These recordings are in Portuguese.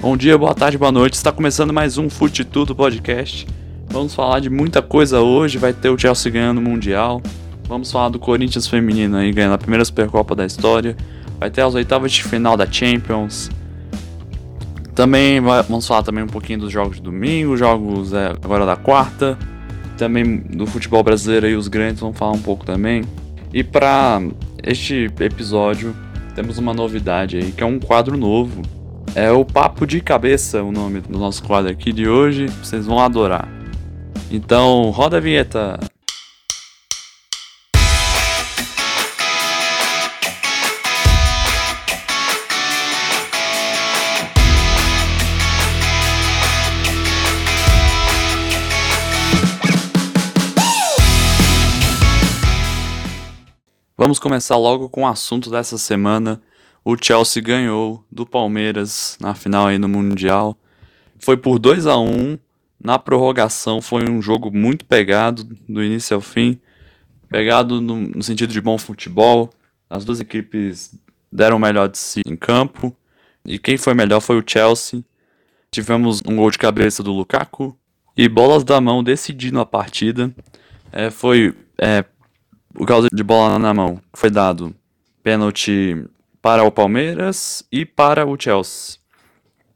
Bom dia, boa tarde, boa noite. Está começando mais um Fute Tudo Podcast. Vamos falar de muita coisa hoje. Vai ter o Chelsea ganhando o Mundial. Vamos falar do Corinthians feminino aí ganhando a primeira Supercopa da história. Vai ter as oitavas de final da Champions. Também vamos falar também um pouquinho dos jogos de domingo, jogos é, agora da quarta. Também do futebol brasileiro e os grandes vamos falar um pouco também. E para este episódio temos uma novidade aí, que é um quadro novo é o Papo de Cabeça, o nome do nosso quadro aqui de hoje. Vocês vão adorar. Então, roda a vinheta. Vamos começar logo com o assunto dessa semana, o Chelsea ganhou do Palmeiras na final aí no Mundial. Foi por 2 a 1 na prorrogação foi um jogo muito pegado do início ao fim, pegado no, no sentido de bom futebol. As duas equipes deram o melhor de si em campo e quem foi melhor foi o Chelsea. Tivemos um gol de cabeça do Lukaku e bolas da mão decidindo a partida. É, foi é, o causa de bola na mão foi dado pênalti para o Palmeiras e para o Chelsea.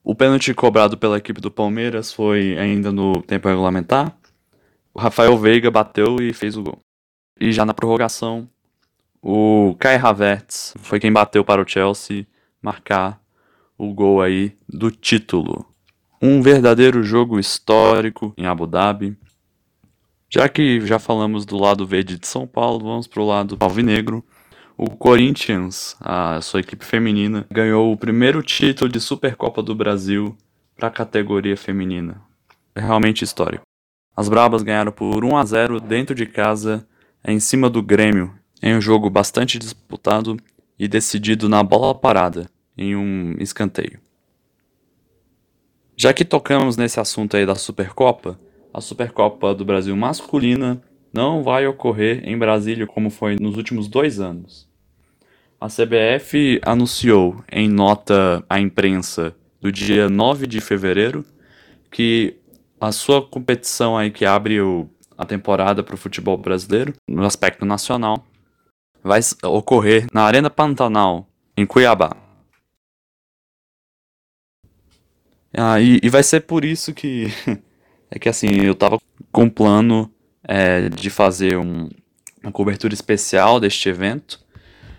O pênalti cobrado pela equipe do Palmeiras foi ainda no tempo regulamentar. O Rafael Veiga bateu e fez o gol. E já na prorrogação, o Kai Havertz foi quem bateu para o Chelsea marcar o gol aí do título. Um verdadeiro jogo histórico em Abu Dhabi. Já que já falamos do lado verde de São Paulo, vamos para o lado alvinegro. O Corinthians, a sua equipe feminina, ganhou o primeiro título de Supercopa do Brasil para a categoria feminina. É realmente histórico. As Brabas ganharam por 1 a 0 dentro de casa, em cima do Grêmio, em um jogo bastante disputado e decidido na bola parada, em um escanteio. Já que tocamos nesse assunto aí da Supercopa, a Supercopa do Brasil masculina não vai ocorrer em Brasília como foi nos últimos dois anos. A CBF anunciou em nota à imprensa do dia 9 de fevereiro que a sua competição aí que abre o, a temporada para o futebol brasileiro, no aspecto nacional, vai ocorrer na Arena Pantanal, em Cuiabá. Ah, e, e vai ser por isso que é que assim, eu tava com um plano é, de fazer um, uma cobertura especial deste evento,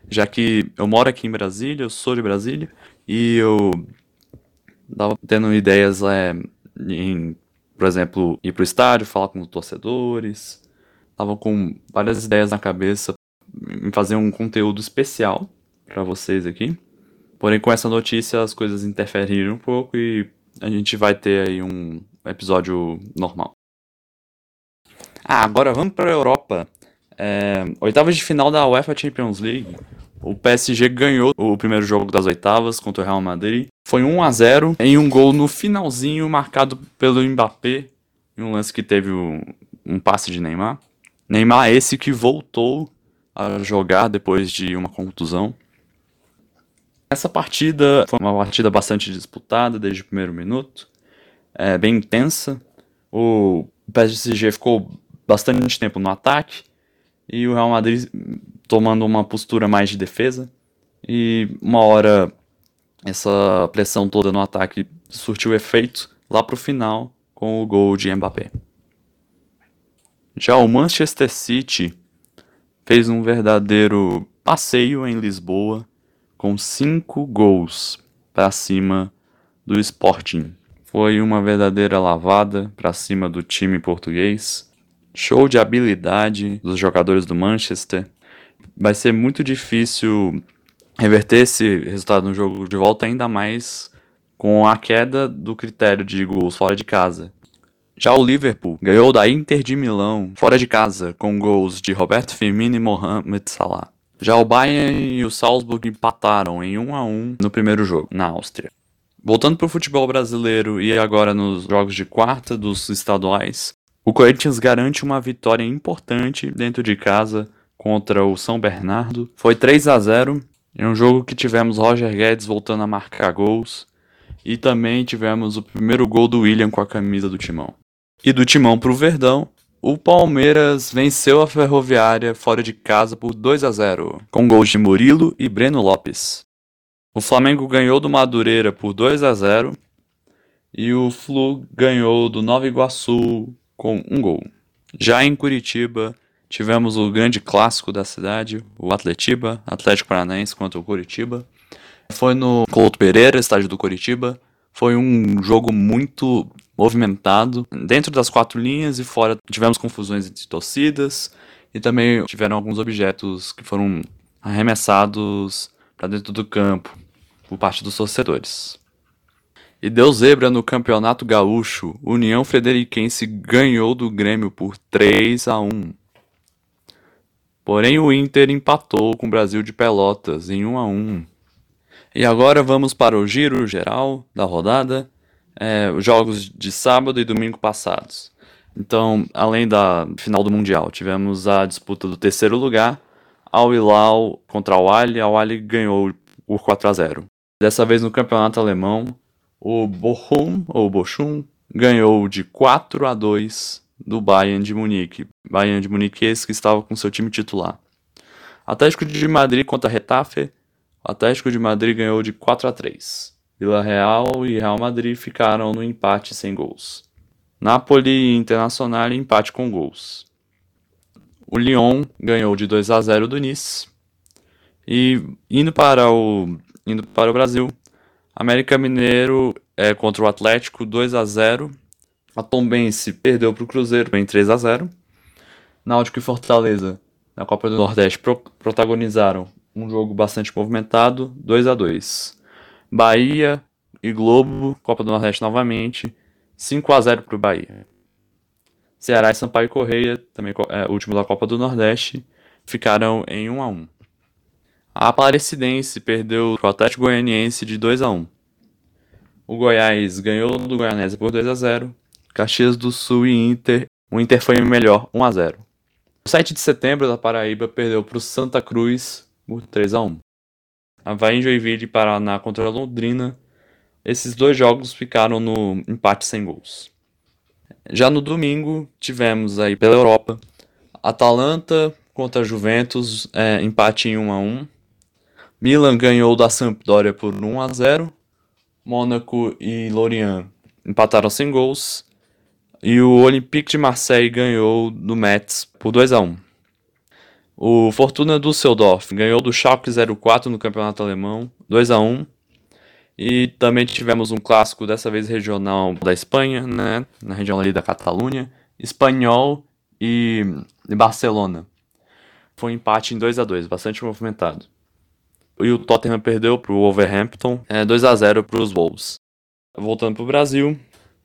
já que eu moro aqui em Brasília, eu sou de Brasília, e eu tava tendo ideias é, em, por exemplo, ir pro estádio, falar com os torcedores, tava com várias ideias na cabeça em fazer um conteúdo especial para vocês aqui. Porém, com essa notícia as coisas interferiram um pouco e a gente vai ter aí um episódio normal. Ah, agora vamos para a Europa. É, oitavas de final da UEFA Champions League. O PSG ganhou o primeiro jogo das oitavas contra o Real Madrid. Foi 1 a 0 em um gol no finalzinho marcado pelo Mbappé, em um lance que teve um, um passe de Neymar. Neymar esse que voltou a jogar depois de uma contusão. Essa partida foi uma partida bastante disputada desde o primeiro minuto, é, bem intensa. O PSG ficou bastante tempo no ataque e o Real Madrid tomando uma postura mais de defesa. E uma hora essa pressão toda no ataque surtiu efeito lá pro final com o gol de Mbappé. Já o Manchester City fez um verdadeiro passeio em Lisboa com cinco gols para cima do Sporting. Foi uma verdadeira lavada para cima do time português show de habilidade dos jogadores do Manchester. Vai ser muito difícil reverter esse resultado no jogo de volta, ainda mais com a queda do critério de gols fora de casa. Já o Liverpool ganhou da Inter de Milão fora de casa, com gols de Roberto Firmino e Mohamed Salah. Já o Bayern e o Salzburg empataram em 1 a 1 no primeiro jogo, na Áustria. Voltando para o futebol brasileiro e agora nos jogos de quarta dos estaduais, o Corinthians garante uma vitória importante dentro de casa contra o São Bernardo. Foi 3 a 0 em um jogo que tivemos Roger Guedes voltando a marcar gols E também tivemos o primeiro gol do William com a camisa do Timão. E do Timão para o Verdão, o Palmeiras venceu a Ferroviária fora de casa por 2 a 0, com gols de Murilo e Breno Lopes. O Flamengo ganhou do Madureira por 2 a 0 e o Flu ganhou do Nova Iguaçu com um gol. Já em Curitiba, tivemos o grande clássico da cidade, o Atletiba, Atlético Paranaense contra o Curitiba. Foi no Couto Pereira, estádio do Curitiba. Foi um jogo muito movimentado, dentro das quatro linhas e fora tivemos confusões entre torcidas e também tiveram alguns objetos que foram arremessados para dentro do campo por parte dos torcedores. E deu zebra no Campeonato Gaúcho. União Frederiquense ganhou do Grêmio por 3 a 1. Porém, o Inter empatou com o Brasil de Pelotas em 1 a 1. E agora vamos para o giro geral da rodada, é, os jogos de sábado e domingo passados. Então, além da final do Mundial, tivemos a disputa do terceiro lugar, Al Hilal contra o Ali. Al Ali ganhou por 4 a 0. Dessa vez no campeonato alemão, o Bochum, ou Bochum, ganhou de 4 a 2 do Bayern de Munique. Bayern de Munique esse que estava com seu time titular. Atlético de Madrid contra Retafe. O Atlético de Madrid ganhou de 4 a 3. Vila Real e Real Madrid ficaram no empate sem gols. Napoli e Internacional empate com gols. O Lyon ganhou de 2 a 0 do Nice. E indo para o indo para o Brasil, América Mineiro é, contra o Atlético 2 a 0 A Tombense perdeu para o Cruzeiro em 3 a 0 Náutico e Fortaleza na Copa do Nordeste pro protagonizaram um jogo bastante movimentado 2 a 2 Bahia e Globo, Copa do Nordeste novamente, 5 a 0 para o Bahia. Ceará e Sampaio Correia, também é, último da Copa do Nordeste, ficaram em 1 a 1 a Aparecidense perdeu para o Atlético Goianiense de 2 a 1. O Goiás ganhou do Goianese por 2 a 0. Caxias do Sul e Inter, o Inter foi melhor, 1 a 0. O 7 de setembro da Paraíba perdeu para o Santa Cruz por 3 a 1. Havaí, Joinville e Paraná contra a Londrina. Esses dois jogos ficaram no empate sem gols. Já no domingo, tivemos aí pela Europa Atalanta contra a Juventus, é, empate em 1 a 1. Milan ganhou da Sampdoria por 1 a 0. Mônaco e Lorient empataram sem gols. E o Olympique de Marseille ganhou do Metz por 2 a 1. O Fortuna Düsseldorf ganhou do Schalke 04 no Campeonato Alemão, 2 a 1. E também tivemos um clássico, dessa vez regional da Espanha, né, na região ali da Catalunha, Espanhol e Barcelona. Foi um empate em 2 a 2, bastante movimentado e o Tottenham perdeu para o Wolverhampton, é, 2 a 0 para os Wolves. Voltando para o Brasil,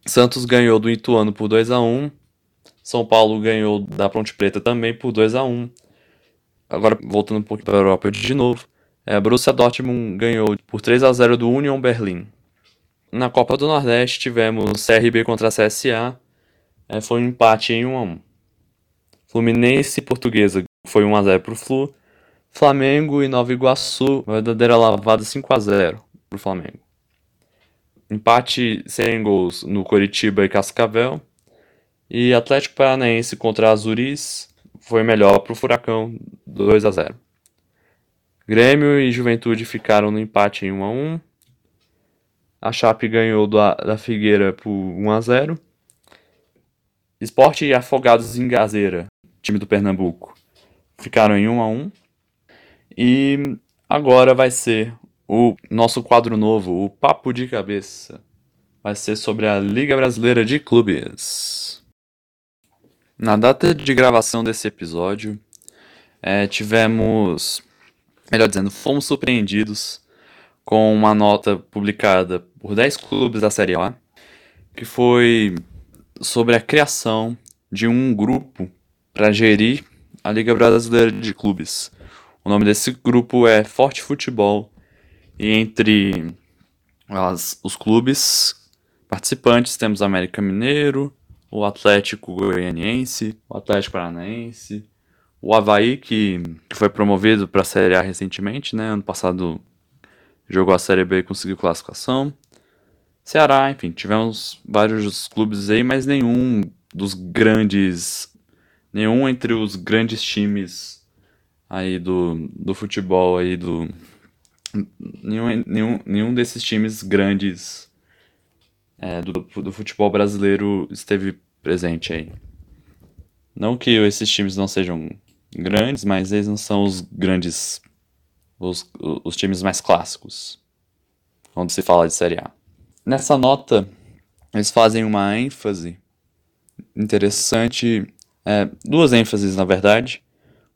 Santos ganhou do Ituano por 2 a 1 São Paulo ganhou da Ponte Preta também por 2 a 1 Agora, voltando um pouco para a Europa de novo, é, Borussia Dortmund ganhou por 3 a 0 do Union Berlin. Na Copa do Nordeste tivemos CRB contra CSA, é, foi um empate em 1 a 1 Fluminense e Portuguesa foi 1 a 0 para o Flu, Flamengo e Nova Iguaçu, uma verdadeira lavada 5 a 0 pro Flamengo. Empate sem gols no Coritiba e Cascavel. E Atlético Paranaense contra Azuris foi melhor pro Furacão 2 a 0. Grêmio e Juventude ficaram no empate em 1 a 1. A Chape ganhou da, da Figueira por 1 a 0. Esporte e Afogados em Gazeira, time do Pernambuco, ficaram em 1 a 1. E agora vai ser o nosso quadro novo, o Papo de Cabeça. Vai ser sobre a Liga Brasileira de Clubes. Na data de gravação desse episódio, é, tivemos, melhor dizendo, fomos surpreendidos com uma nota publicada por 10 clubes da Série A, que foi sobre a criação de um grupo para gerir a Liga Brasileira de Clubes. O nome desse grupo é Forte Futebol. E entre as, os clubes participantes temos América Mineiro, o Atlético Goianiense, o Atlético Paranaense, o Havaí, que, que foi promovido para a Série A recentemente, né? Ano passado jogou a Série B e conseguiu classificação. Ceará, enfim, tivemos vários clubes aí, mas nenhum dos grandes. Nenhum entre os grandes times aí do, do futebol aí do. Nenhum, nenhum, nenhum desses times grandes é, do, do futebol brasileiro esteve presente aí. Não que esses times não sejam grandes, mas eles não são os grandes. Os, os times mais clássicos. Quando se fala de Série A. Nessa nota, eles fazem uma ênfase interessante, é, duas ênfases na verdade.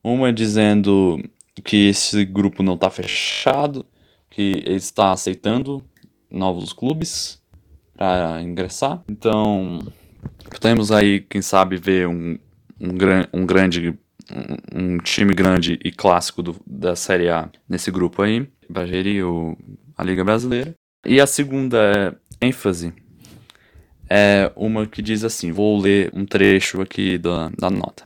Uma dizendo que esse grupo não está fechado, que ele está aceitando novos clubes para ingressar. Então, podemos aí, quem sabe, ver um, um, um grande um, um, time grande e clássico do, da Série A nesse grupo aí, para gerir o, a Liga Brasileira. E a segunda ênfase é uma que diz assim: vou ler um trecho aqui da, da nota.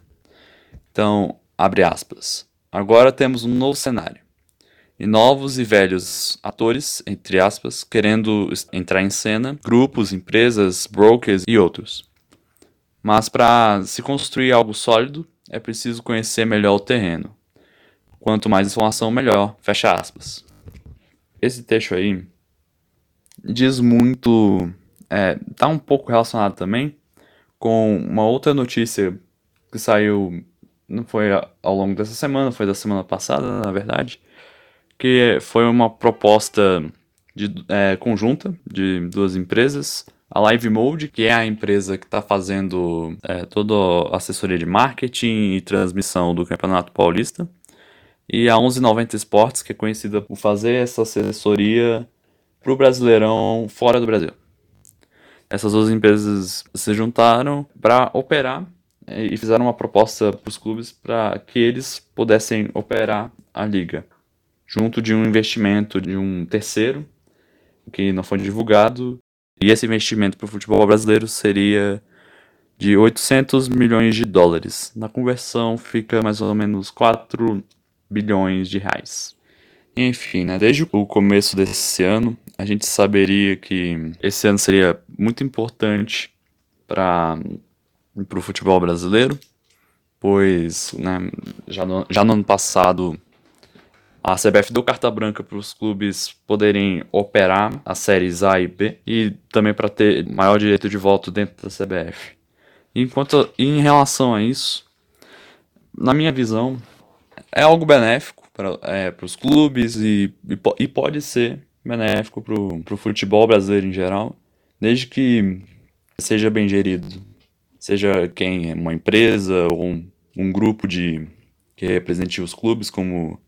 Então, abre aspas. Agora temos um novo cenário. E novos e velhos atores, entre aspas, querendo entrar em cena, grupos, empresas, brokers e outros. Mas para se construir algo sólido, é preciso conhecer melhor o terreno. Quanto mais informação, melhor. Fecha aspas. Esse texto aí diz muito. É, tá um pouco relacionado também com uma outra notícia que saiu. Não foi ao longo dessa semana, foi da semana passada, na verdade. Que foi uma proposta de, é, conjunta de duas empresas. A Live Mode, que é a empresa que está fazendo é, toda a assessoria de marketing e transmissão do Campeonato Paulista. E a 1190 Esportes, que é conhecida por fazer essa assessoria para o Brasileirão fora do Brasil. Essas duas empresas se juntaram para operar e fizeram uma proposta para os clubes para que eles pudessem operar a liga, junto de um investimento de um terceiro, que não foi divulgado, e esse investimento para o futebol brasileiro seria de 800 milhões de dólares. Na conversão fica mais ou menos 4 bilhões de reais. Enfim, né, desde o começo desse ano, a gente saberia que esse ano seria muito importante para o futebol brasileiro, pois né, já, no, já no ano passado a CBF deu carta branca para os clubes poderem operar as séries A e B e também para ter maior direito de voto dentro da CBF. Enquanto em relação a isso, na minha visão, é algo benéfico para é, os clubes e, e, e, pode ser benéfico para o futebol brasileiro em geral, desde que seja bem gerido. Seja quem é uma empresa ou um, um grupo de que represente os clubes como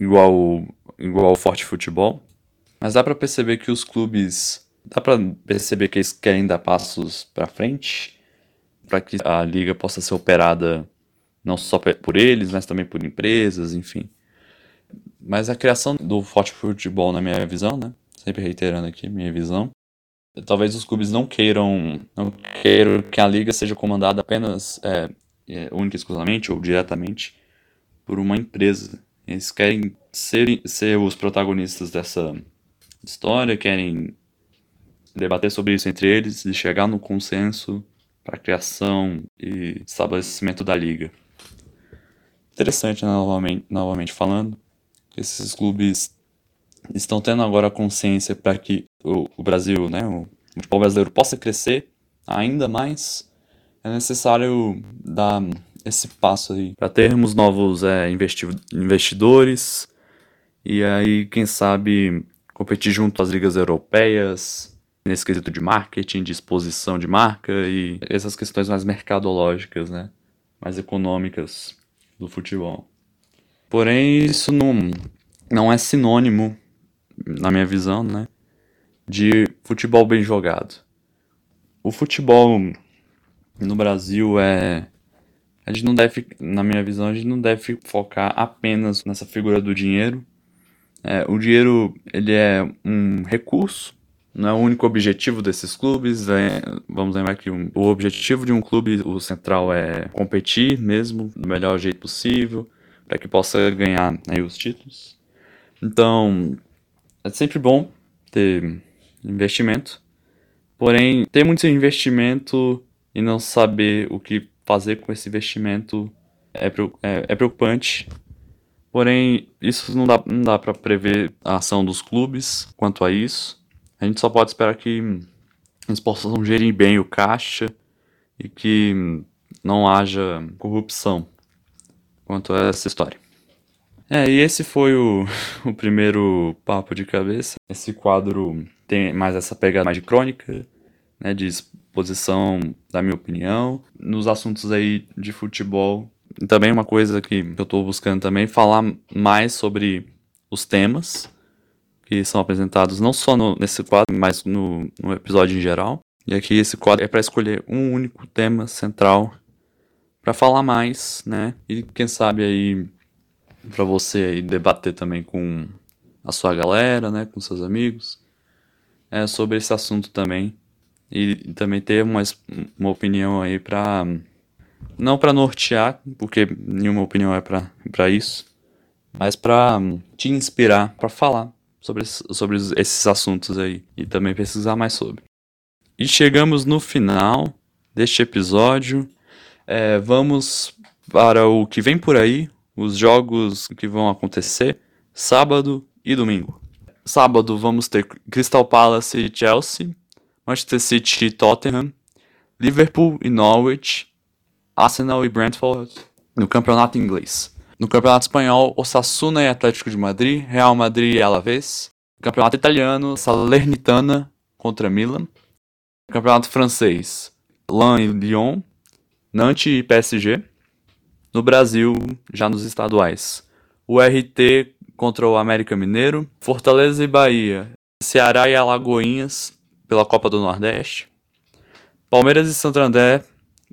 igual igual o Forte Futebol. Mas dá para perceber que os clubes dá para perceber que eles querem dar passos para frente para que a liga possa ser operada não só por eles, mas também por empresas, enfim. Mas a criação do forte futebol, na minha visão, né? Sempre reiterando aqui minha visão. Talvez os clubes não queiram, não queiram que a liga seja comandada apenas, é, é, única e exclusivamente ou diretamente por uma empresa. Eles querem ser, ser os protagonistas dessa história, querem debater sobre isso entre eles e chegar no consenso para a criação e estabelecimento da liga. Interessante, né, novamente, novamente falando esses clubes estão tendo agora a consciência para que o, o, Brasil, né, o futebol brasileiro possa crescer ainda mais, é necessário dar esse passo aí para termos novos é, investi investidores e aí, quem sabe, competir junto às ligas europeias nesse quesito de marketing, de exposição de marca e essas questões mais mercadológicas, né, mais econômicas do futebol. Porém, isso não, não é sinônimo, na minha visão, né, de futebol bem jogado. O futebol no Brasil é. A gente não deve, na minha visão, a gente não deve focar apenas nessa figura do dinheiro. É, o dinheiro ele é um recurso, não é o único objetivo desses clubes. É, vamos lembrar que um, o objetivo de um clube, o central, é competir mesmo do melhor jeito possível para que possa ganhar aí os títulos. Então, é sempre bom ter investimento, Porém, ter muito investimento e não saber o que fazer com esse investimento é, é, é preocupante. Porém, isso não dá, não dá para prever a ação dos clubes quanto a isso. A gente só pode esperar que eles possam gerir bem o caixa e que não haja corrupção quanto a essa história. É, e esse foi o, o primeiro papo de cabeça. Esse quadro tem mais essa pegada mais de crônica, né, de exposição da minha opinião, nos assuntos aí de futebol. E também uma coisa que eu estou buscando também, falar mais sobre os temas que são apresentados não só no, nesse quadro, mas no, no episódio em geral. E aqui esse quadro é para escolher um único tema central para falar mais, né? E quem sabe aí para você debater também com a sua galera, né, com seus amigos, é, sobre esse assunto também e também ter uma, uma opinião aí para não para nortear, porque nenhuma opinião é para isso, mas para te inspirar para falar sobre, sobre esses assuntos aí e também pesquisar mais sobre. E chegamos no final deste episódio. É, vamos para o que vem por aí, os jogos que vão acontecer sábado e domingo. Sábado vamos ter Crystal Palace e Chelsea, Manchester City e Tottenham, Liverpool e Norwich, Arsenal e Brentford no campeonato inglês. No campeonato espanhol, Osasuna e Atlético de Madrid, Real Madrid e Alavés. No campeonato italiano, Salernitana contra Milan. No campeonato francês, Lan e Lyon, Nantes e PSG. No Brasil, já nos estaduais, o RT contra o América Mineiro, Fortaleza e Bahia, Ceará e Alagoinhas pela Copa do Nordeste, Palmeiras e Santander,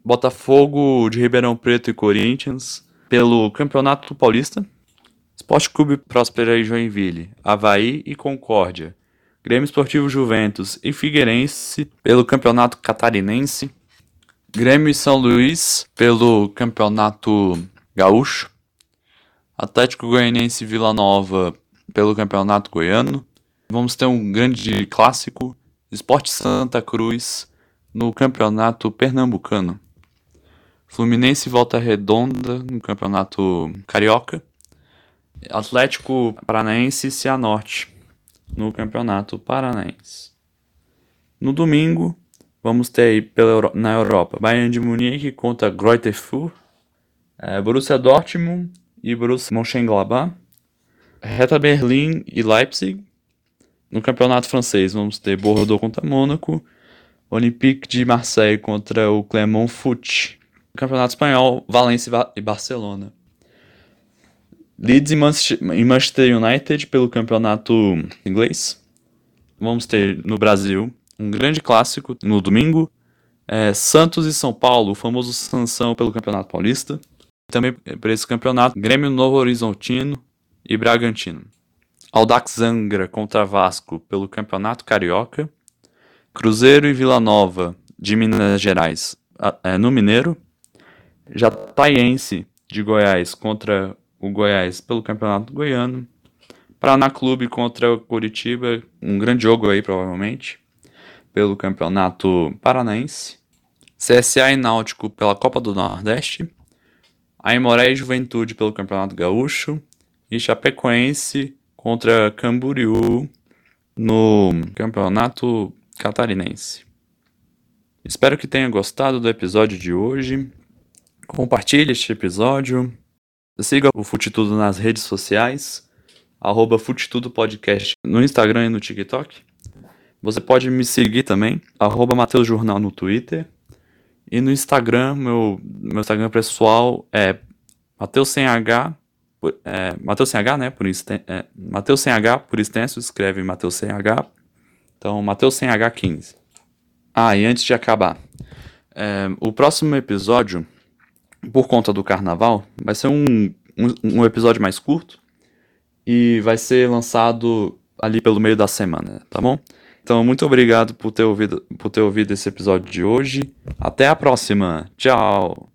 Botafogo de Ribeirão Preto e Corinthians pelo Campeonato Paulista, Esporte Clube Próspera e Joinville, Havaí e Concórdia, Grêmio Esportivo Juventus e Figueirense pelo Campeonato Catarinense, Grêmio e São Luís pelo Campeonato Gaúcho, Atlético Goianiense e Vila Nova pelo Campeonato Goiano. Vamos ter um grande clássico, Esporte Santa Cruz no Campeonato Pernambucano. Fluminense e Volta Redonda no Campeonato Carioca. Atlético Paranaense e Cianorte no Campeonato Paranaense. No domingo, Vamos ter aí pela, na Europa Bayern de Munique contra Greuther Fürth, é, Borussia Dortmund e Borussia Mönchengladbach, Hertha Berlim e Leipzig. No campeonato francês vamos ter Bordeaux contra Mônaco, Olympique de Marseille contra o Clermont Foot. No campeonato espanhol, Valência e Barcelona. Leeds e Manchester United pelo campeonato inglês. Vamos ter no Brasil um grande clássico no domingo. É, Santos e São Paulo, o famoso Sansão pelo Campeonato Paulista. Também para esse campeonato, Grêmio Novo Horizontino e Bragantino. Aldax Angra contra Vasco pelo Campeonato Carioca. Cruzeiro e Vila Nova de Minas Gerais é, no Mineiro. Jataiense de Goiás contra o Goiás pelo Campeonato Goiano. Paraná Clube contra o Curitiba, um grande jogo aí provavelmente pelo Campeonato Paranaense, CSA e Náutico pela Copa do Nordeste, Aimoré e Juventude pelo Campeonato Gaúcho e Chapecoense contra Camboriú no Campeonato Catarinense. Espero que tenha gostado do episódio de hoje. Compartilhe este episódio. Siga o Tudo nas redes sociais, arroba Podcast no Instagram e no TikTok. Você pode me seguir também, arroba Mateus Jornal no Twitter. E no Instagram, meu, meu Instagram pessoal é Mateus sem H, é, Mateus sem H, né? Por é, Mateus sem H, por extenso, escreve Mateus sem H. Então, Mateus sem H 15. Ah, e antes de acabar, é, o próximo episódio, por conta do carnaval, vai ser um, um, um episódio mais curto e vai ser lançado ali pelo meio da semana, tá bom? Então, muito obrigado por ter ouvido, por ter ouvido esse episódio de hoje. Até a próxima. Tchau.